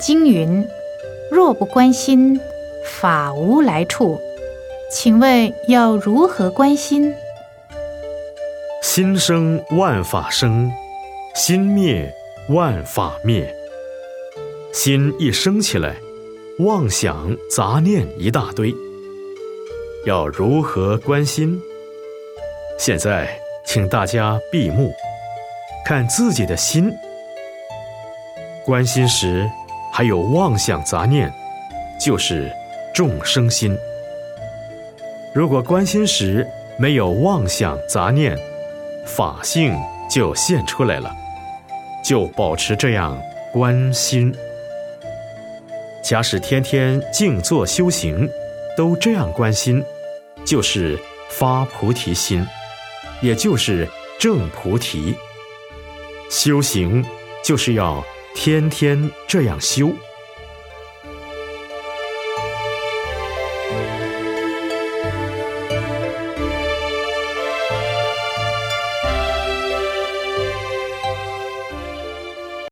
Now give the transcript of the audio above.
经云：“若不关心，法无来处。”请问要如何关心？心生万法生，心灭万法灭。心一生起来，妄想杂念一大堆。要如何关心？现在，请大家闭目，看自己的心。关心时还有妄想杂念，就是众生心。如果关心时没有妄想杂念，法性就现出来了。就保持这样关心。假使天天静坐修行，都这样关心，就是发菩提心，也就是正菩提。修行就是要天天这样修。